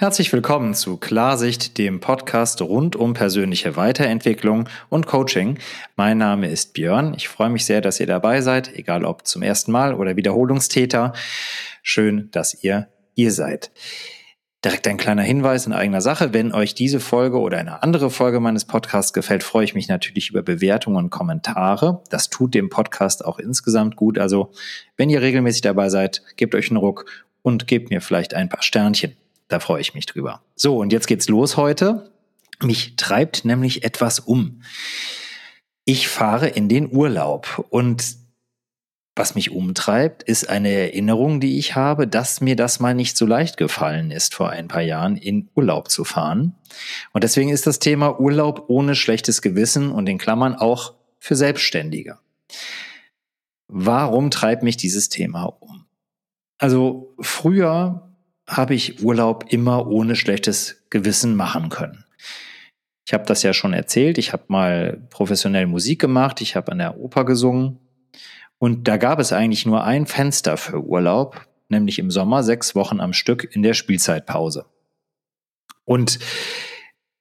Herzlich willkommen zu Klarsicht, dem Podcast rund um persönliche Weiterentwicklung und Coaching. Mein Name ist Björn. Ich freue mich sehr, dass ihr dabei seid, egal ob zum ersten Mal oder Wiederholungstäter. Schön, dass ihr ihr seid. Direkt ein kleiner Hinweis in eigener Sache. Wenn euch diese Folge oder eine andere Folge meines Podcasts gefällt, freue ich mich natürlich über Bewertungen und Kommentare. Das tut dem Podcast auch insgesamt gut. Also, wenn ihr regelmäßig dabei seid, gebt euch einen Ruck und gebt mir vielleicht ein paar Sternchen. Da freue ich mich drüber. So, und jetzt geht's los heute. Mich treibt nämlich etwas um. Ich fahre in den Urlaub und was mich umtreibt, ist eine Erinnerung, die ich habe, dass mir das mal nicht so leicht gefallen ist, vor ein paar Jahren in Urlaub zu fahren. Und deswegen ist das Thema Urlaub ohne schlechtes Gewissen und in Klammern auch für Selbstständige. Warum treibt mich dieses Thema um? Also früher habe ich Urlaub immer ohne schlechtes Gewissen machen können. Ich habe das ja schon erzählt. Ich habe mal professionell Musik gemacht. Ich habe an der Oper gesungen. Und da gab es eigentlich nur ein Fenster für Urlaub, nämlich im Sommer sechs Wochen am Stück in der Spielzeitpause. Und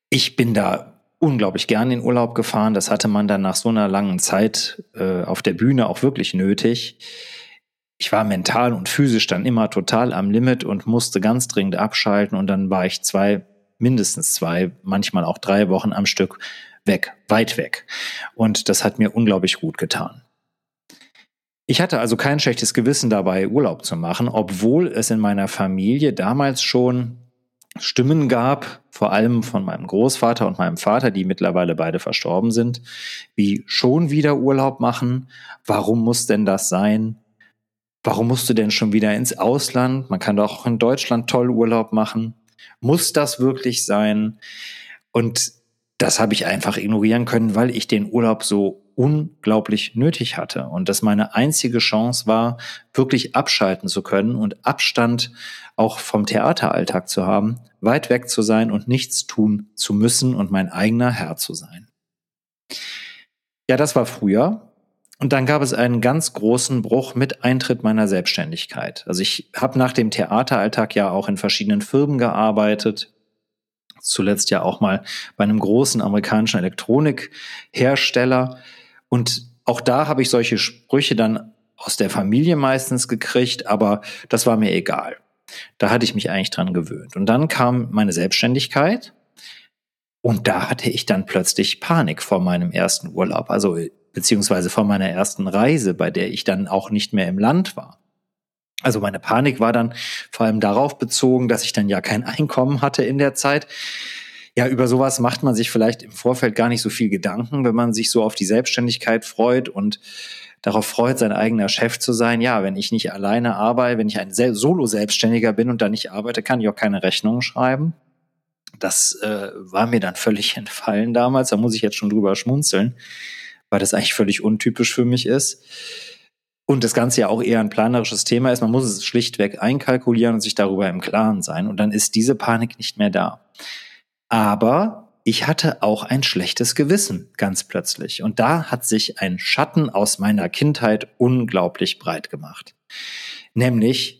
ich bin da unglaublich gern in Urlaub gefahren. Das hatte man dann nach so einer langen Zeit äh, auf der Bühne auch wirklich nötig ich war mental und physisch dann immer total am Limit und musste ganz dringend abschalten und dann war ich zwei, mindestens zwei, manchmal auch drei Wochen am Stück weg, weit weg. Und das hat mir unglaublich gut getan. Ich hatte also kein schlechtes Gewissen dabei, Urlaub zu machen, obwohl es in meiner Familie damals schon Stimmen gab, vor allem von meinem Großvater und meinem Vater, die mittlerweile beide verstorben sind, wie schon wieder Urlaub machen, warum muss denn das sein? Warum musst du denn schon wieder ins Ausland? Man kann doch auch in Deutschland toll Urlaub machen. Muss das wirklich sein? Und das habe ich einfach ignorieren können, weil ich den Urlaub so unglaublich nötig hatte und das meine einzige Chance war, wirklich abschalten zu können und Abstand auch vom Theateralltag zu haben, weit weg zu sein und nichts tun zu müssen und mein eigener Herr zu sein. Ja, das war früher. Und dann gab es einen ganz großen Bruch mit Eintritt meiner Selbstständigkeit. Also ich habe nach dem Theateralltag ja auch in verschiedenen Firmen gearbeitet, zuletzt ja auch mal bei einem großen amerikanischen Elektronikhersteller. Und auch da habe ich solche Sprüche dann aus der Familie meistens gekriegt, aber das war mir egal. Da hatte ich mich eigentlich dran gewöhnt. Und dann kam meine Selbstständigkeit und da hatte ich dann plötzlich Panik vor meinem ersten Urlaub. Also beziehungsweise von meiner ersten Reise, bei der ich dann auch nicht mehr im Land war. Also meine Panik war dann vor allem darauf bezogen, dass ich dann ja kein Einkommen hatte in der Zeit. Ja, über sowas macht man sich vielleicht im Vorfeld gar nicht so viel Gedanken, wenn man sich so auf die Selbstständigkeit freut und darauf freut, sein eigener Chef zu sein. Ja, wenn ich nicht alleine arbeite, wenn ich ein Solo-Selbstständiger bin und da nicht arbeite, kann ich auch keine Rechnungen schreiben. Das äh, war mir dann völlig entfallen damals. Da muss ich jetzt schon drüber schmunzeln weil das eigentlich völlig untypisch für mich ist. Und das Ganze ja auch eher ein planerisches Thema ist. Man muss es schlichtweg einkalkulieren und sich darüber im Klaren sein. Und dann ist diese Panik nicht mehr da. Aber ich hatte auch ein schlechtes Gewissen ganz plötzlich. Und da hat sich ein Schatten aus meiner Kindheit unglaublich breit gemacht. Nämlich,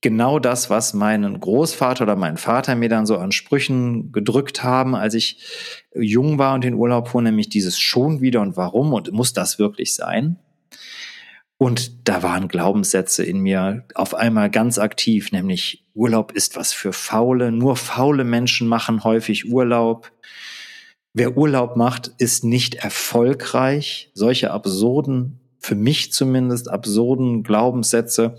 genau das, was meinen Großvater oder mein Vater mir dann so an Sprüchen gedrückt haben, als ich jung war und in Urlaub fuhr, nämlich dieses schon wieder und warum und muss das wirklich sein? Und da waren Glaubenssätze in mir auf einmal ganz aktiv, nämlich Urlaub ist was für Faule, nur faule Menschen machen häufig Urlaub. Wer Urlaub macht, ist nicht erfolgreich. Solche absurden, für mich zumindest absurden Glaubenssätze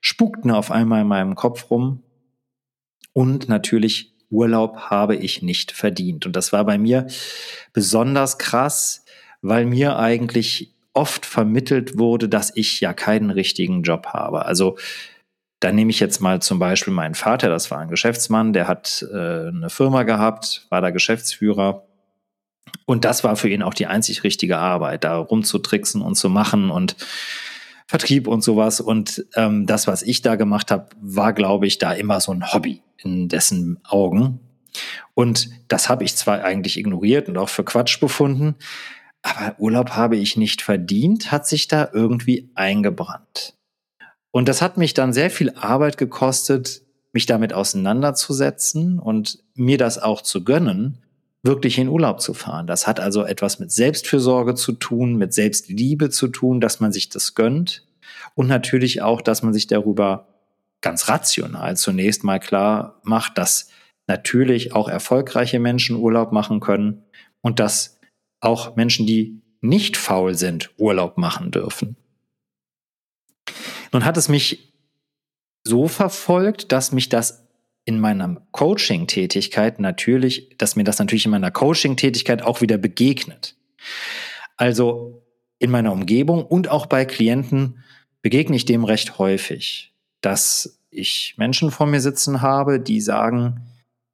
spukten auf einmal in meinem Kopf rum. Und natürlich Urlaub habe ich nicht verdient. Und das war bei mir besonders krass, weil mir eigentlich oft vermittelt wurde, dass ich ja keinen richtigen Job habe. Also da nehme ich jetzt mal zum Beispiel meinen Vater, das war ein Geschäftsmann, der hat äh, eine Firma gehabt, war da Geschäftsführer. Und das war für ihn auch die einzig richtige Arbeit, da rumzutricksen und zu machen und Vertrieb und sowas. Und ähm, das, was ich da gemacht habe, war, glaube ich, da immer so ein Hobby in dessen Augen. Und das habe ich zwar eigentlich ignoriert und auch für Quatsch befunden, aber Urlaub habe ich nicht verdient, hat sich da irgendwie eingebrannt. Und das hat mich dann sehr viel Arbeit gekostet, mich damit auseinanderzusetzen und mir das auch zu gönnen, wirklich in Urlaub zu fahren. Das hat also etwas mit Selbstfürsorge zu tun, mit Selbstliebe zu tun, dass man sich das gönnt und natürlich auch, dass man sich darüber ganz rational zunächst mal klar macht, dass natürlich auch erfolgreiche Menschen Urlaub machen können und dass auch Menschen, die nicht faul sind, Urlaub machen dürfen. Nun hat es mich so verfolgt, dass mich das in meiner Coaching-Tätigkeit natürlich, dass mir das natürlich in meiner Coaching-Tätigkeit auch wieder begegnet. Also in meiner Umgebung und auch bei Klienten begegne ich dem recht häufig, dass ich Menschen vor mir sitzen habe, die sagen,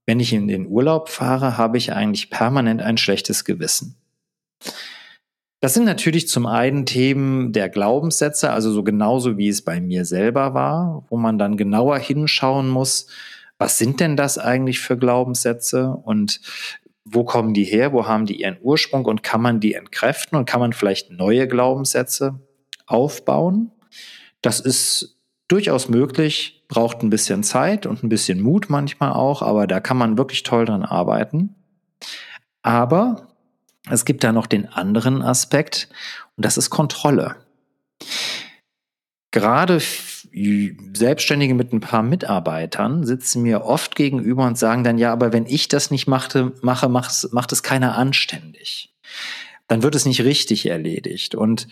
wenn ich in den Urlaub fahre, habe ich eigentlich permanent ein schlechtes Gewissen. Das sind natürlich zum einen Themen der Glaubenssätze, also so genauso wie es bei mir selber war, wo man dann genauer hinschauen muss, was sind denn das eigentlich für Glaubenssätze und wo kommen die her, wo haben die ihren Ursprung und kann man die entkräften und kann man vielleicht neue Glaubenssätze aufbauen? Das ist durchaus möglich, braucht ein bisschen Zeit und ein bisschen Mut manchmal auch, aber da kann man wirklich toll dran arbeiten. Aber es gibt da noch den anderen Aspekt und das ist Kontrolle. Gerade Selbstständige mit ein paar Mitarbeitern sitzen mir oft gegenüber und sagen dann, ja, aber wenn ich das nicht machte, mache, macht, macht es keiner anständig. Dann wird es nicht richtig erledigt. Und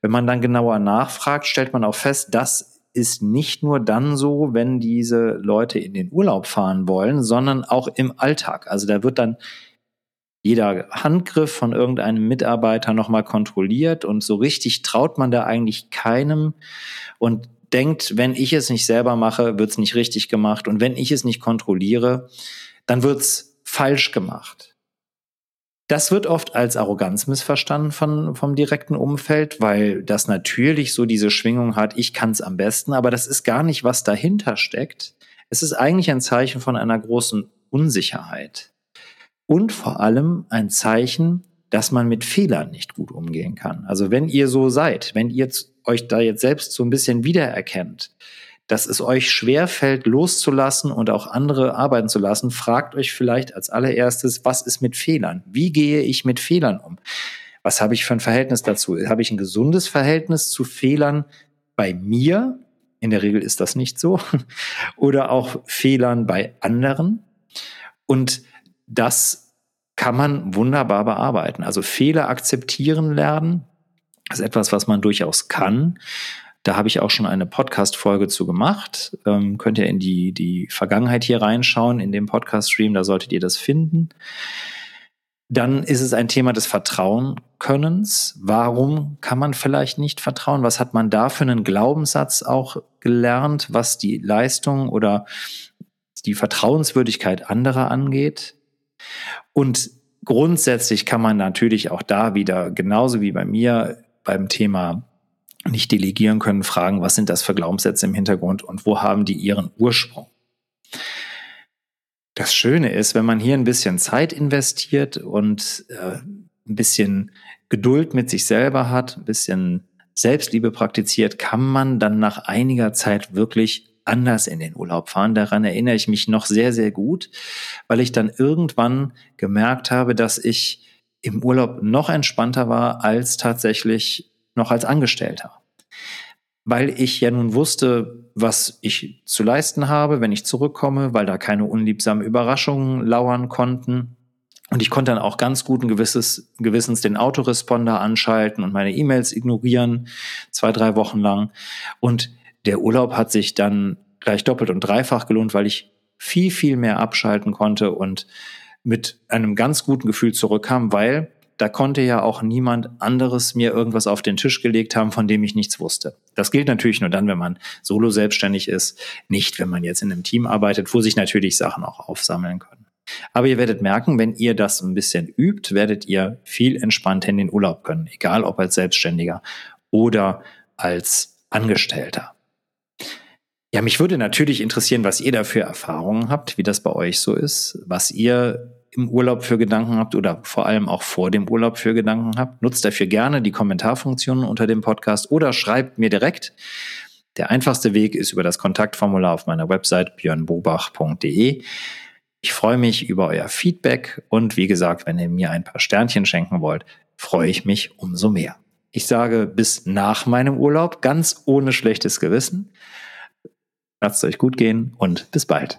wenn man dann genauer nachfragt, stellt man auch fest, das ist nicht nur dann so, wenn diese Leute in den Urlaub fahren wollen, sondern auch im Alltag. Also da wird dann jeder Handgriff von irgendeinem Mitarbeiter nochmal kontrolliert und so richtig traut man da eigentlich keinem und denkt, wenn ich es nicht selber mache, wird es nicht richtig gemacht und wenn ich es nicht kontrolliere, dann wird es falsch gemacht. Das wird oft als Arroganz missverstanden von, vom direkten Umfeld, weil das natürlich so diese Schwingung hat, ich kann es am besten, aber das ist gar nicht, was dahinter steckt. Es ist eigentlich ein Zeichen von einer großen Unsicherheit und vor allem ein Zeichen, dass man mit Fehlern nicht gut umgehen kann. Also wenn ihr so seid, wenn ihr euch da jetzt selbst so ein bisschen wiedererkennt, dass es euch schwer fällt, loszulassen und auch andere arbeiten zu lassen, fragt euch vielleicht als allererstes, was ist mit Fehlern? Wie gehe ich mit Fehlern um? Was habe ich für ein Verhältnis dazu? Habe ich ein gesundes Verhältnis zu Fehlern bei mir? In der Regel ist das nicht so. Oder auch Fehlern bei anderen. Und das kann man wunderbar bearbeiten. Also Fehler akzeptieren lernen ist etwas, was man durchaus kann. Da habe ich auch schon eine Podcast-Folge zu gemacht. Ähm, könnt ihr in die, die Vergangenheit hier reinschauen, in dem Podcast-Stream, da solltet ihr das finden. Dann ist es ein Thema des Vertrauenkönnens. Warum kann man vielleicht nicht vertrauen? Was hat man da für einen Glaubenssatz auch gelernt, was die Leistung oder die Vertrauenswürdigkeit anderer angeht? Und grundsätzlich kann man natürlich auch da wieder, genauso wie bei mir beim Thema nicht delegieren können, fragen, was sind das für Glaubenssätze im Hintergrund und wo haben die ihren Ursprung? Das Schöne ist, wenn man hier ein bisschen Zeit investiert und äh, ein bisschen Geduld mit sich selber hat, ein bisschen Selbstliebe praktiziert, kann man dann nach einiger Zeit wirklich anders in den Urlaub fahren. Daran erinnere ich mich noch sehr, sehr gut, weil ich dann irgendwann gemerkt habe, dass ich im Urlaub noch entspannter war als tatsächlich noch als Angestellter. Weil ich ja nun wusste, was ich zu leisten habe, wenn ich zurückkomme, weil da keine unliebsamen Überraschungen lauern konnten. Und ich konnte dann auch ganz guten Gewisses, Gewissens den Autoresponder anschalten und meine E-Mails ignorieren, zwei, drei Wochen lang. Und der Urlaub hat sich dann gleich doppelt und dreifach gelohnt, weil ich viel, viel mehr abschalten konnte und mit einem ganz guten Gefühl zurückkam, weil da konnte ja auch niemand anderes mir irgendwas auf den Tisch gelegt haben, von dem ich nichts wusste. Das gilt natürlich nur dann, wenn man solo selbstständig ist, nicht wenn man jetzt in einem Team arbeitet, wo sich natürlich Sachen auch aufsammeln können. Aber ihr werdet merken, wenn ihr das ein bisschen übt, werdet ihr viel entspannter in den Urlaub können, egal ob als Selbstständiger oder als Angestellter. Ja, mich würde natürlich interessieren, was ihr da für Erfahrungen habt, wie das bei euch so ist, was ihr im Urlaub für Gedanken habt oder vor allem auch vor dem Urlaub für Gedanken habt. Nutzt dafür gerne die Kommentarfunktion unter dem Podcast oder schreibt mir direkt Der einfachste Weg ist über das Kontaktformular auf meiner Website björnbobach.de. Ich freue mich über euer Feedback und wie gesagt, wenn ihr mir ein paar Sternchen schenken wollt, freue ich mich umso mehr. Ich sage bis nach meinem Urlaub, ganz ohne schlechtes Gewissen. Lasst es euch gut gehen und bis bald.